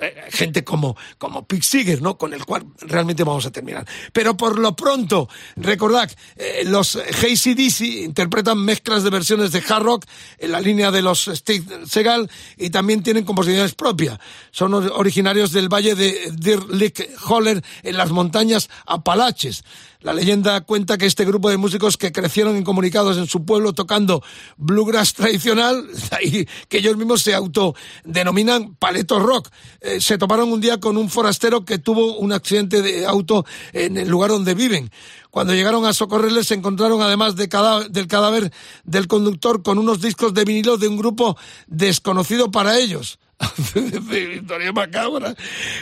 eh, gente como como Pete No con el cual realmente vamos a terminar. Pero por lo pronto recordad eh, los ACDC interpretan mezclas de versiones de hard rock en la línea de los Steve Segal y también tienen composiciones propias. Son or- originarios del valle de Deer Lick Holler en las montañas Apalaches. La leyenda cuenta que este grupo de músicos que crecieron incomunicados en su pueblo tocando bluegrass tradicional, ahí que ellos mismos se autodenominan paleto rock, eh, se toparon un día con un forastero que tuvo un accidente de auto en el lugar donde viven. Cuando llegaron a socorrerles se encontraron además de cada- del cadáver del conductor con unos discos de vinilo de un grupo desconocido para ellos. Historia macabra.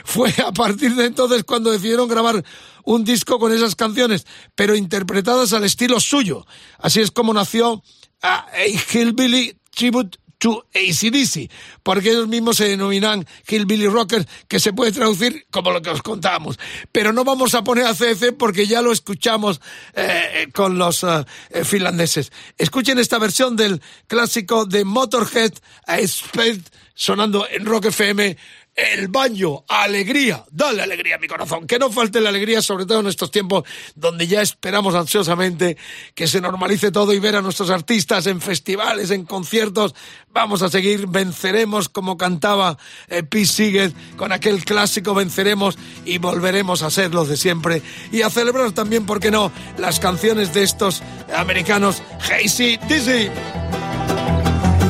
Fue a partir de entonces cuando decidieron grabar un disco con esas canciones, pero interpretadas al estilo suyo. Así es como nació a Hillbilly Tribute to ACDC, porque ellos mismos se denominan Hillbilly Rockers, que se puede traducir como lo que os contábamos. Pero no vamos a poner a CC porque ya lo escuchamos eh, con los eh, eh, finlandeses. Escuchen esta versión del clásico de Motorhead a Spade sonando en Rock FM. El baño, alegría, dale alegría a mi corazón, que no falte la alegría, sobre todo en estos tiempos donde ya esperamos ansiosamente que se normalice todo y ver a nuestros artistas en festivales, en conciertos. Vamos a seguir, venceremos como cantaba eh, Pete Seeger con aquel clásico venceremos y volveremos a ser los de siempre y a celebrar también, ¿por qué no?, las canciones de estos americanos Hazy Dizzy.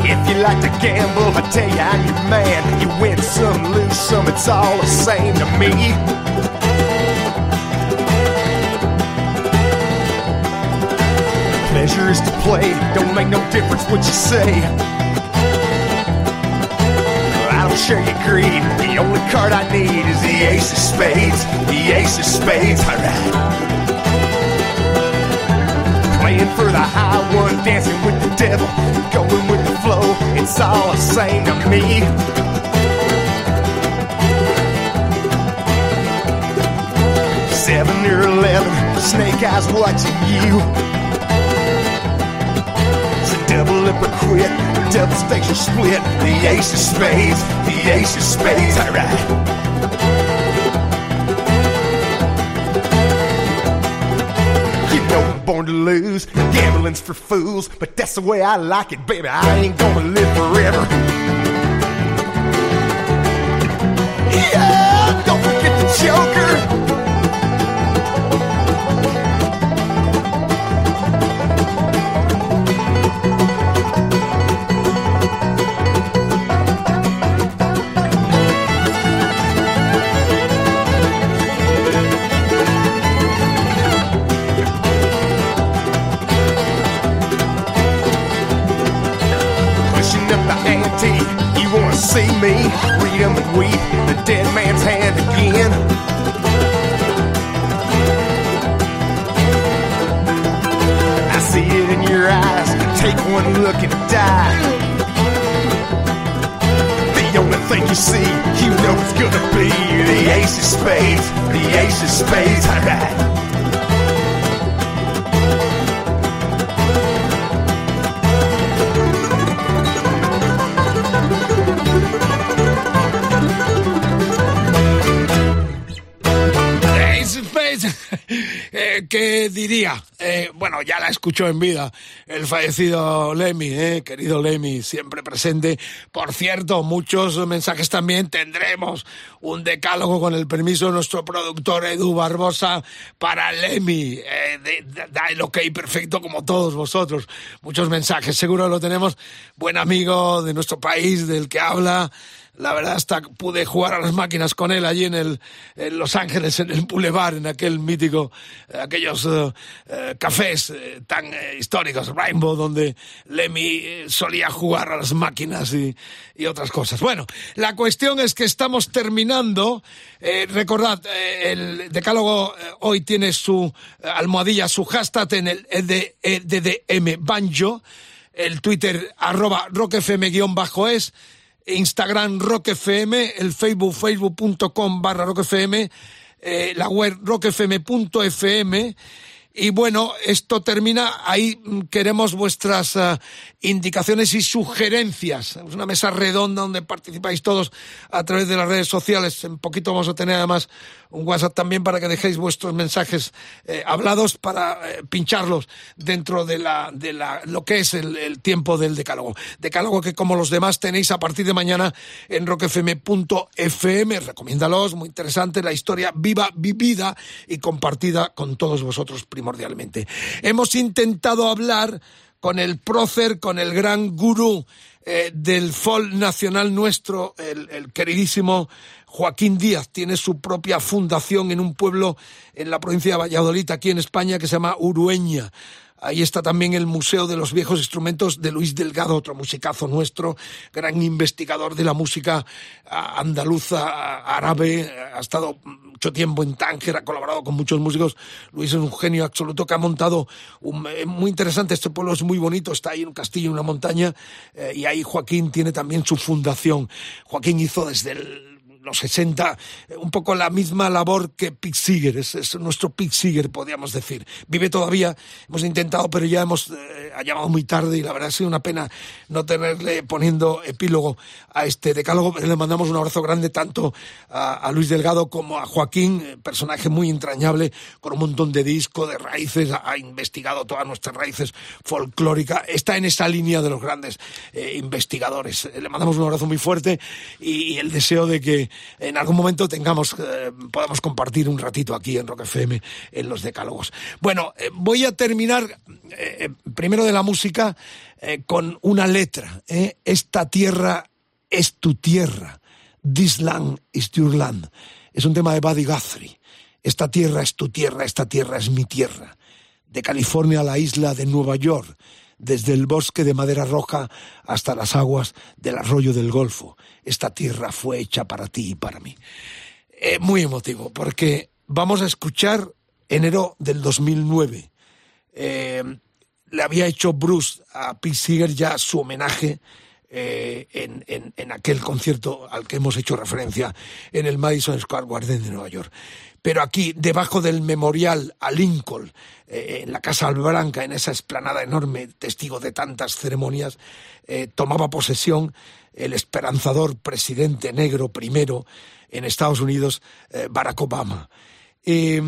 If you like to gamble, I tell you I'm your man. You win some, lose some, it's all the same to me. Pleasure is to play, don't make no difference what you say. I don't share your greed. The only card I need is the ace of spades. The ace of spades, alright. Playing for the high one, dancing with the devil, going with flow. It's all the same to me. Seven or eleven, snake eyes watching you. It's a double stakes or split. The ace of spades, the ace of spades, alright. Born to lose. Gambling's for fools, but that's the way I like it, baby. I ain't gonna live forever. Yeah, don't forget the Joker. Weep the dead man's hand again. I see it in your eyes. Take one look and die. The only thing you see, you know it's gonna be the ace of spades. The ace of spades, alright. ¿Qué diría? Eh, bueno, ya la escuchó en vida el fallecido Lemmy, eh, querido Lemmy, siempre presente. Por cierto, muchos mensajes también tendremos un decálogo con el permiso de nuestro productor Edu Barbosa para Lemmy. Eh, da el ok perfecto como todos vosotros. Muchos mensajes, seguro lo tenemos. Buen amigo de nuestro país, del que habla. La verdad, hasta pude jugar a las máquinas con él allí en, el, en Los Ángeles, en el Boulevard, en aquel mítico, eh, aquellos eh, cafés tan históricos, Rainbow, donde Lemmy solía jugar a las máquinas y, y otras cosas. Bueno, la cuestión es que estamos terminando. Eh, recordad, eh, el decálogo eh, hoy tiene su almohadilla, su hashtag en el ED EDDM Banjo, el Twitter arroba rockfm-es, Instagram rockfm, el Facebook facebook.com barra rockfm, eh, la web rockfm.fm y bueno, esto termina, ahí mm, queremos vuestras ah, indicaciones y sugerencias. Es una mesa redonda donde participáis todos a través de las redes sociales. En poquito vamos a tener además un WhatsApp también para que dejéis vuestros mensajes eh, hablados para eh, pincharlos dentro de la, de la, lo que es el, el tiempo del decálogo. Decálogo que como los demás tenéis a partir de mañana en rockfm.fm. Recomiéndalos, muy interesante, la historia viva, vivida y compartida con todos vosotros primordialmente. Hemos intentado hablar con el prócer, con el gran gurú eh, del folk nacional nuestro, el, el queridísimo Joaquín Díaz. Tiene su propia fundación en un pueblo en la provincia de Valladolid, aquí en España, que se llama Urueña. Ahí está también el Museo de los Viejos Instrumentos de Luis Delgado, otro musicazo nuestro, gran investigador de la música andaluza, árabe, ha estado mucho tiempo en Tánger, ha colaborado con muchos músicos. Luis es un genio absoluto que ha montado un, eh, muy interesante. Este pueblo es muy bonito, está ahí en un castillo, en una montaña, eh, y ahí Joaquín tiene también su fundación. Joaquín hizo desde el los 60, eh, un poco la misma labor que Pete Seeger, es, es nuestro Pete Seeger, podríamos decir. Vive todavía, hemos intentado, pero ya hemos eh, ha llamado muy tarde y la verdad ha sido una pena no tenerle poniendo epílogo a este decálogo. Le mandamos un abrazo grande tanto a, Luis Delgado como a Joaquín, eh, personaje muy entrañable, con un montón de disco, de raíces, ha, investigado todas nuestras raíces folclóricas, está en esa línea de los grandes eh, investigadores. Le mandamos un abrazo muy fuerte y el deseo de que en algún momento tengamos, eh, podamos compartir un ratito aquí en Rock FM en los decálogos. Bueno, eh, voy a terminar eh, primero de la música eh, con una letra. eh. Esta tierra es tu tierra. This land is your land. Es un tema de Buddy Guthrie. Esta tierra es tu tierra, esta tierra es mi tierra. De California a la isla de Nueva York, desde el bosque de madera roja hasta las aguas del arroyo del Golfo. Esta tierra fue hecha para ti y para mí. Eh, muy emotivo, porque vamos a escuchar enero del 2009. Eh, le había hecho Bruce a Pete Seeger ya su homenaje eh, en, en- en aquel concierto al que hemos hecho referencia en el Madison Square Garden de Nueva York. Pero aquí, debajo del memorial a Lincoln, eh, en la Casa Blanca, en esa esplanada enorme, testigo de tantas ceremonias, eh, tomaba posesión el esperanzador presidente negro primero en Estados Unidos, eh, Barack Obama. Eh,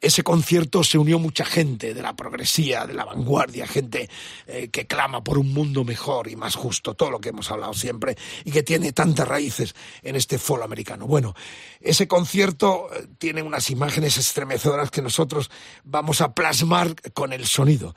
ese concierto se unió mucha gente de la progresía, de la vanguardia, gente eh, que clama por un mundo mejor y más justo, todo lo que hemos hablado siempre y que tiene tantas raíces en este folo americano. Bueno, ese concierto eh, tiene unas imágenes estremecedoras que nosotros vamos a plasmar con el sonido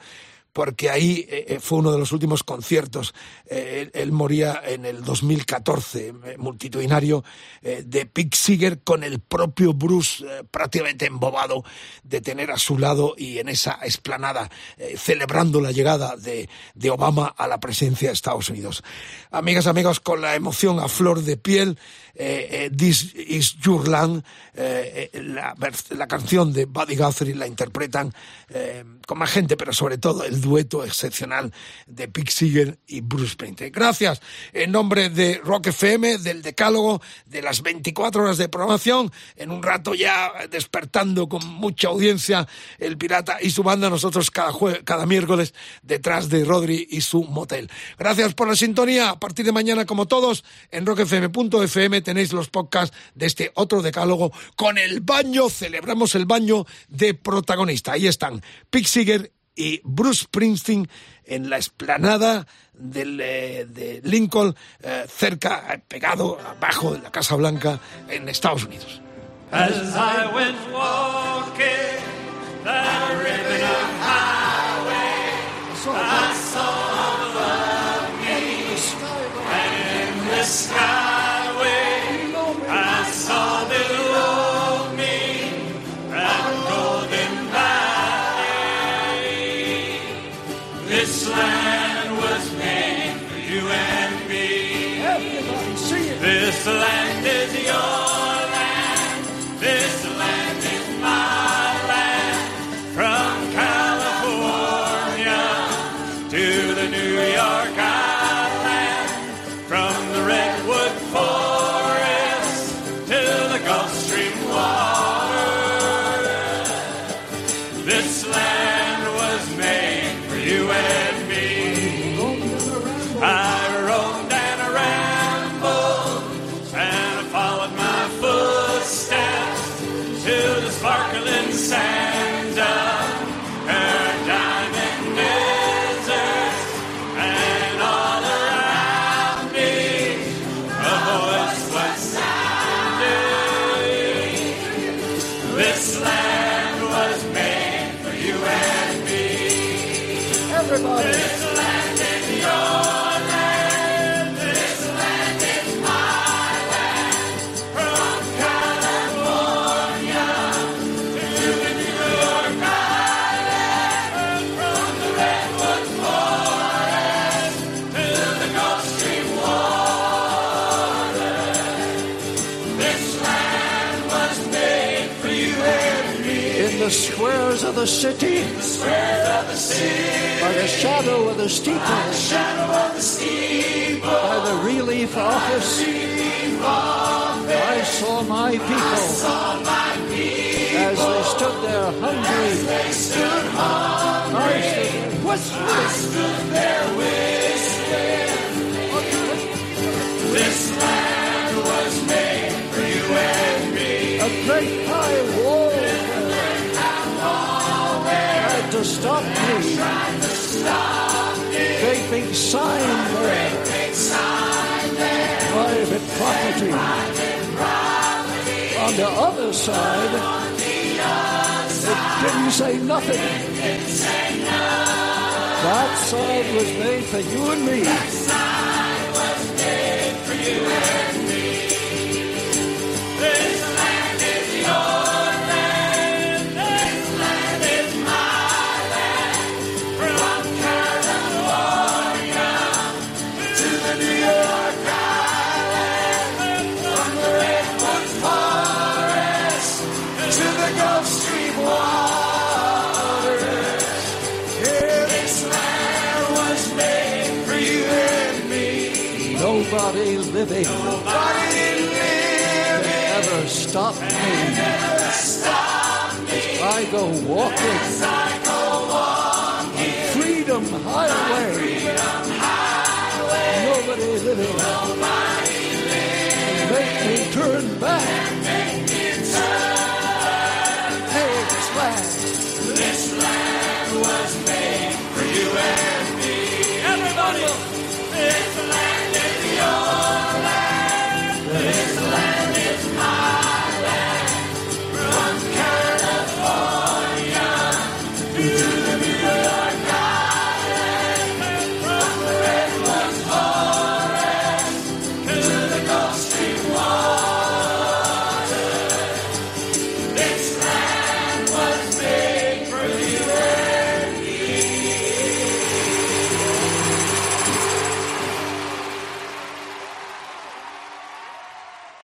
porque ahí eh, eh, fue uno de los últimos conciertos. Eh, él, moría en el 2014, eh, multitudinario, de Pete Seeger con el propio Bruce prácticamente embobado de tener a su lado y en esa esplanada celebrando la llegada de, de Obama a la presidencia de Estados Unidos. Amigas, amigos, con la emoción a flor de piel, eh, eh, This is Your Land, eh, eh, la, la canción de Buddy Guthrie la interpretan eh, con más gente, pero sobre todo el dueto excepcional de Pete Seeger y Bruce Springsteen. Gracias en nombre de Rock FM, del Decálogo, de las 24 horas de programación, en un rato ya despertando con mucha audiencia el Pirata y su banda, nosotros cada, jue- cada miércoles detrás de Rodri y su motel. Gracias por la sintonía. A partir de mañana, como todos, en rockfm.fm tenéis los podcasts de este otro decálogo con el baño. Celebramos el baño de protagonista. Ahí están Pete Seeger y Bruce Springsteen en la esplanada del, eh, de Lincoln, eh, cerca, eh, pegado abajo de la Casa Blanca en Estados Unidos. As I went walking skyway, land the city, Squares of the city. by the shadow of the steeple, Shadow of the steeple. by the relief office, I saw my people Saw my people as they stood there hungry. they stood hungry. I stood there whispering. Stood there whispering. This land was made for you and me. A great high wall stop me. Tried to stop me. Great big sign there, Big sign there. private property. On the other side, it didn't say nothing. That side was made for you and me. This land living Nobody living ever stop me. I go walking I go walking. Freedom Highway. Nobody living. Make me turn back.